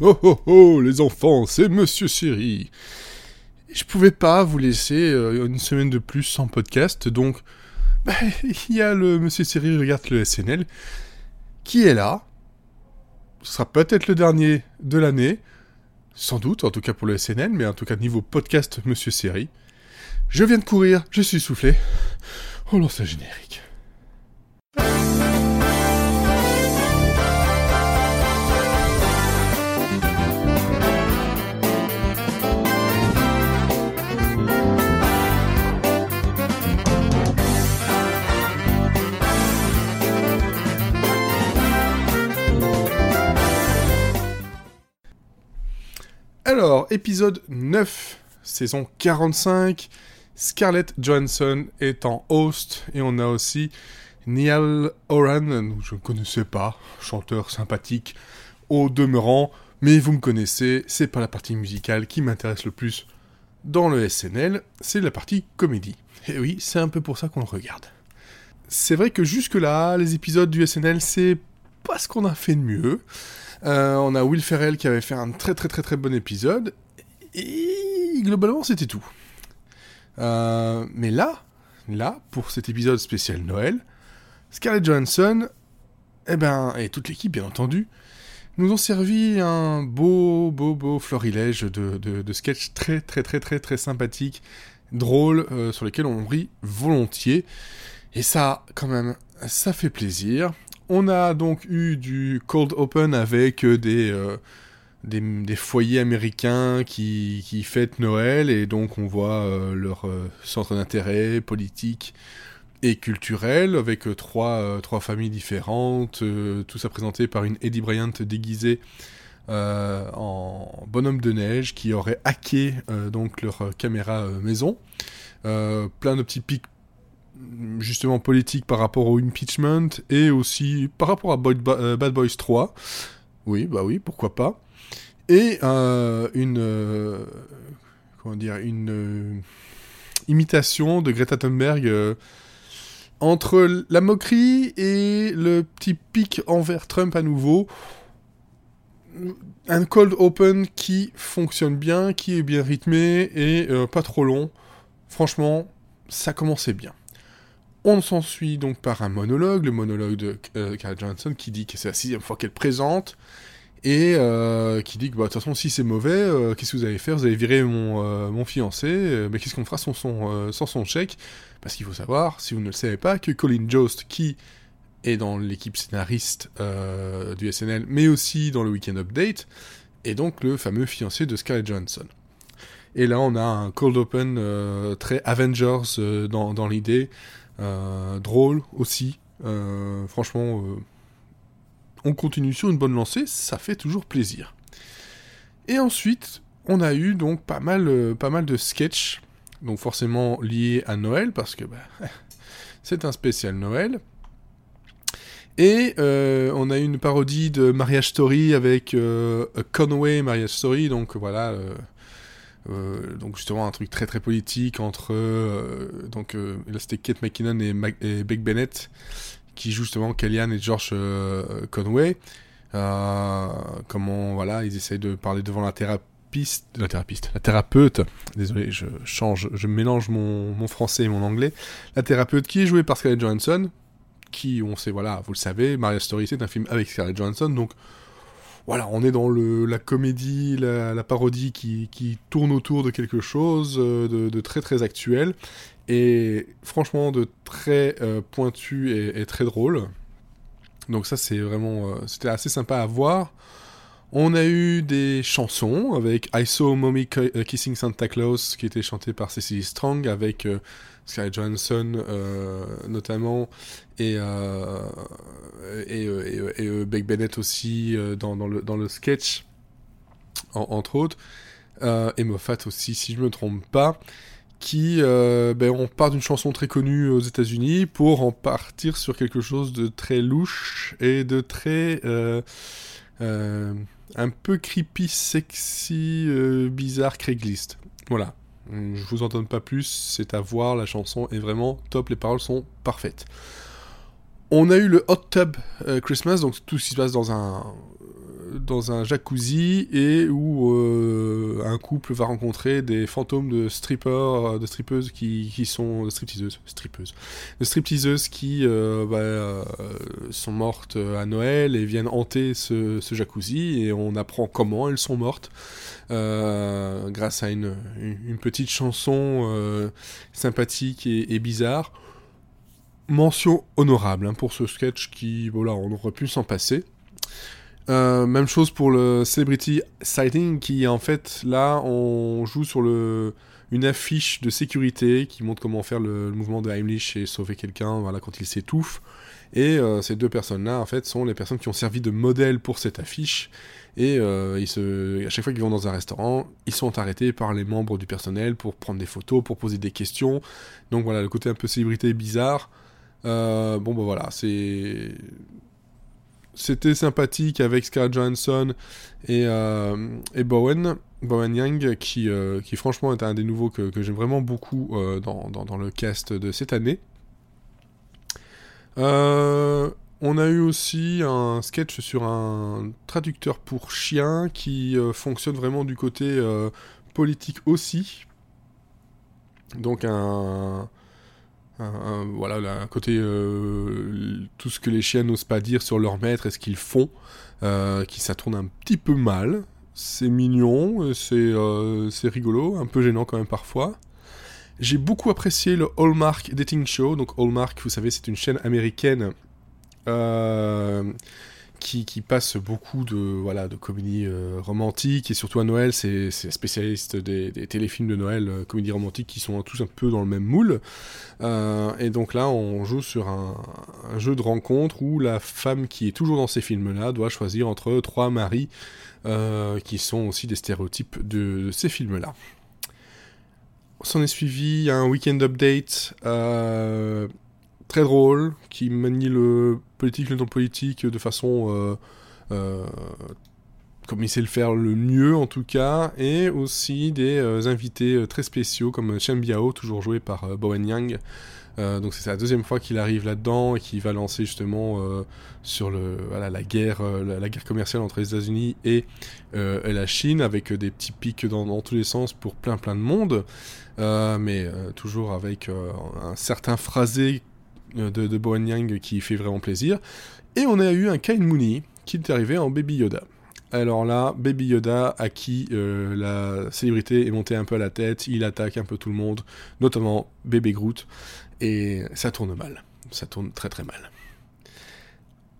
Oh oh oh, les enfants, c'est Monsieur Siri. Je pouvais pas vous laisser euh, une semaine de plus sans podcast, donc bah, il y a le Monsieur Siri regarde le SNL qui est là. Ce sera peut-être le dernier de l'année, sans doute, en tout cas pour le SNL, mais en tout cas niveau podcast Monsieur Siri. Je viens de courir, je suis soufflé. Oh là, c'est générique. Alors, épisode 9, saison 45. Scarlett Johansson est en host et on a aussi Niall Horan, je ne connaissais pas, chanteur sympathique au demeurant, mais vous me connaissez, c'est pas la partie musicale qui m'intéresse le plus dans le SNL, c'est la partie comédie. Et oui, c'est un peu pour ça qu'on le regarde. C'est vrai que jusque-là, les épisodes du SNL, c'est pas ce qu'on a fait de mieux. Euh, on a Will Ferrell qui avait fait un très très très très bon épisode. Et globalement, c'était tout. Euh, mais là, là, pour cet épisode spécial Noël, Scarlett Johansson, eh ben, et toute l'équipe bien entendu, nous ont servi un beau, beau, beau florilège de, de, sketchs très, très, très, très, très sympathiques, drôles, euh, sur lesquels on rit volontiers. Et ça, quand même, ça fait plaisir. On a donc eu du cold open avec euh, euh, des, foyers américains qui, qui, fêtent Noël et donc on voit euh, leur centre d'intérêt politique et culturel avec trois, trois familles différentes, tout ça présenté par une Eddie Bryant déguisée en bonhomme de neige qui aurait hacké donc leur caméra maison. plein de petits pics justement politique par rapport au impeachment et aussi par rapport à euh, Bad Boys 3. Oui, bah oui, pourquoi pas. Et euh, une euh, comment dire une imitation de Greta Thunberg entre la moquerie et le petit pic envers Trump à nouveau. Un cold open qui fonctionne bien, qui est bien rythmé et pas trop long. Franchement, ça commençait bien. On s'ensuit donc par un monologue, le monologue de euh, Carl Johnson, qui dit que c'est la sixième fois qu'elle présente, et euh, qui dit que bah, de toute façon, si c'est mauvais, euh, qu'est-ce que vous allez faire? Vous allez virer mon, mon fiancé, mais qu'est-ce qu'on fera sans son, chèque? Parce qu'il faut savoir, si vous ne le savez pas, que Colin Jost, qui est dans l'équipe scénariste du SNL, mais aussi dans le Weekend Update, est donc le fameux fiancé de Scarlett Johansson. Et là, on a un cold open très Avengers dans, l'idée, euh, drôle aussi. Euh, franchement, euh, on continue sur une bonne lancée, ça fait toujours plaisir. Et ensuite, on a eu donc pas mal, pas mal de sketchs, donc forcément liés à Noël, parce que bah, c'est un spécial Noël. Et on a eu une parodie de Mariage Story avec Conway Mariage Story, donc voilà, euh, donc justement un truc très très politique entre euh, donc euh, là c'était Kate McKinnon et, et, Beck Bennett qui jouent justement Kellyanne et George Conway. Comment voilà ils essayent de parler devant la thérapeute la thérapeute la thérapeute. Désolé je change je mélange mon, mon, français et mon anglais. La thérapeute qui est jouée par Scarlett Johansson qui on sait voilà vous le savez Maria Story c'est un film avec Scarlett Johansson donc voilà, on est dans la comédie, la, parodie qui, tourne autour de quelque chose euh, de, très très actuel et franchement de très euh, pointu et, très drôle. Donc ça c'est vraiment, euh, c'était assez sympa à voir. On a eu des chansons avec I Saw Mommy Kissing Santa Claus qui était chanté par Cecily Strong avec Scarlett Johansson notamment et, euh, et, et, Beck Bennett aussi euh, dans, le, sketch, entre autres, et Moffat aussi, si je me trompe pas, qui, ben, on part d'une chanson très connue aux États-Unis pour en partir sur quelque chose de très louche et de très un peu creepy, sexy, bizarre, Craigslist. Voilà. Je vous en donne pas plus, c'est à voir, la chanson est vraiment top, les paroles sont parfaites. On a eu le Hot Tub euh, Christmas, donc tout ce qui se passe dans un, dans un jacuzzi et où un couple va rencontrer des fantômes de strippers, de strippeuses qui, qui sont de stripteaseuses, strippeuses, de stripteaseuses qui bah, sont mortes à Noël et viennent hanter ce, jacuzzi et on apprend comment elles sont mortes grâce à une, une, petite chanson sympathique et bizarre mention honorable hein, pour ce sketch qui, voilà, on aurait pu s'en passer. Euh, même chose pour le Celebrity Sighting qui, en fait, là, on joue sur le, une affiche de sécurité qui montre comment faire le, mouvement de Heimlich et sauver quelqu'un voilà, quand il s'étouffe. Et euh, ces deux personnes-là, en fait, sont les personnes qui ont servi de modèle pour cette affiche. Et euh, ils se... à chaque fois qu'ils vont dans un restaurant, ils sont arrêtés par les membres du personnel pour prendre des photos, pour poser des questions. Donc voilà, le côté un peu célébrité bizarre. Euh, bon, bah voilà. C'était sympathique avec Scarlett Johansson et, euh, Bowen, Yang, qui, euh, qui franchement est un des nouveaux que, j'aime vraiment beaucoup dans, dans, dans, le cast de cette année. on a eu aussi un sketch sur un traducteur pour chien qui fonctionne vraiment du côté politique aussi. Donc un, voilà, un côté euh, tout ce que les chiens n'osent pas dire sur leur maître et ce qu'ils font, euh, qui ça tourne un petit peu mal. C'est mignon, c'est euh, c'est rigolo, un peu gênant quand même parfois. J'ai beaucoup apprécié le Hallmark Dating Show. Donc Hallmark, vous savez, c'est une chaîne américaine qui, passe beaucoup de, voilà, de comédies euh, romantiques, et surtout à Noël, c'est spécialiste des, téléfilms de Noël, euh, comédies romantiques qui sont tous un peu dans le même moule. Euh, et donc là, on joue sur un, jeu de rencontre où la femme qui est toujours dans ces films-là doit choisir entre trois maris euh, qui sont aussi des stéréotypes de, ces films-là. S'en est suivi un week-end update très drôle, qui manie le politique, le non-politique de façon euh, euh, comme il sait le faire le mieux en tout cas, et aussi des euh, invités très spéciaux comme Chen Biao, toujours joué par Bowen Yang. donc c'est la deuxième fois qu'il arrive là-dedans et qu'il va lancer justement sur le, voilà, la, guerre, la, guerre commerciale entre les États-Unis et, et, la Chine, avec des petits pics dans, dans, tous les sens pour plein plein de monde, mais toujours avec un certain phrasé euh, de, de Bowen Yang qui fait vraiment plaisir. Et on a eu un Kain Mooney qui est arrivé en Baby Yoda. Alors là, Baby Yoda, à qui euh, la célébrité est montée un peu à la tête, il attaque un peu tout le monde, notamment Bébé Groot, et ça tourne mal. Ça tourne très très mal.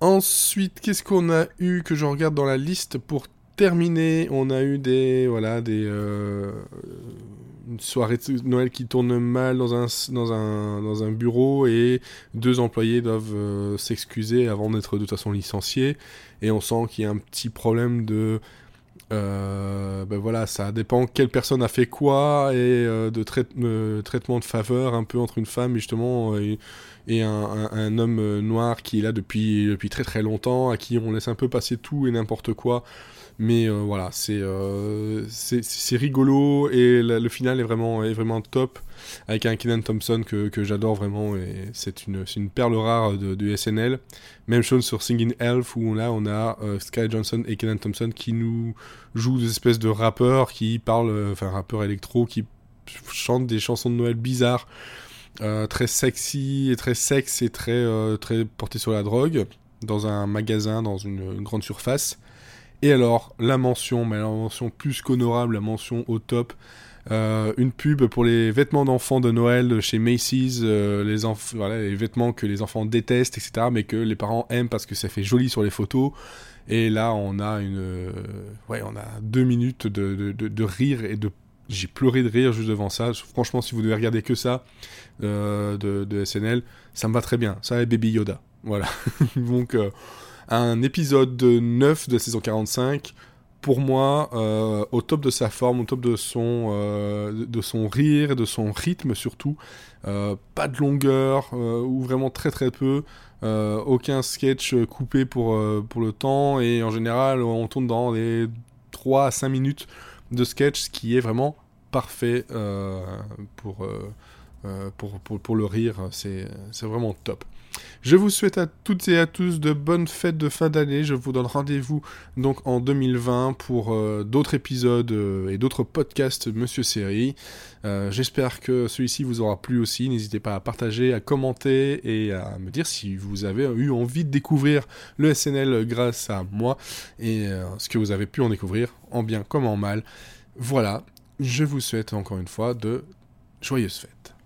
Ensuite, qu'est-ce qu'on a eu que je regarde dans la liste pour terminer? On a eu des voilà des euh, une soirée de Noël qui tourne mal dans un, bureau et deux employés doivent euh, s'excuser avant d'être de toute façon licenciés. Et on sent qu'il y a un petit problème de... Euh, ben voilà, ça dépend quelle personne a fait quoi et euh, de traitement de faveur un peu entre une femme justement et, un, homme noir qui est là depuis, depuis très très longtemps, à qui on laisse un peu passer tout et n'importe quoi. Mais euh, voilà, euh, c'est rigolo et le final est vraiment, est vraiment top avec un Kenan Thompson que, que j'adore vraiment et c'est une, une perle rare de, de, SNL. Même chose sur Singing Elf où là on a euh, Sky Johnson et Kenan Thompson qui nous jouent des espèces de rappeurs qui parlent, enfin rappeurs électro qui chantent des chansons de Noël bizarres, très sexy et très sexe et très, très portées sur la drogue dans un magasin, dans une grande surface. Et alors, la mention, mais la mention plus qu'honorable, la mention au top. Euh, une pub pour les vêtements d'enfants de Noël chez Macy's, euh, les, vêtements que les enfants détestent, etc., mais que les parents aiment parce que ça fait joli sur les photos. Et là, on a une, euh, ouais, on a deux minutes de, rire et de, j'ai pleuré de rire juste devant ça. Franchement, si vous devez regarder que ça de, de SNL, ça me va très bien. Ça et Baby Yoda, voilà. Donc un épisode 9 de saison 45 pour moi, euh, au top de sa forme, au top de son, euh, de son rire, de son rythme surtout. Euh, pas de longueur, ou vraiment très très peu. aucun sketch coupé pour, pour le temps. Et en général, on tourne dans les 3 à 5 minutes de sketch, ce qui est vraiment parfait pour, pour, pour, pour, le rire. C'est vraiment top. Je vous souhaite à toutes et à tous de bonnes fêtes de fin d'année. Je vous donne rendez-vous donc en 2020 pour euh, d'autres épisodes euh, et d'autres podcasts Monsieur Série. Euh, j'espère que celui-ci vous aura plu aussi. N'hésitez pas à partager, à commenter et à me dire si vous avez eu envie de découvrir le SNL grâce à moi et ce que vous avez pu en découvrir en bien comme en mal. Voilà, je vous souhaite encore une fois de joyeuses fêtes.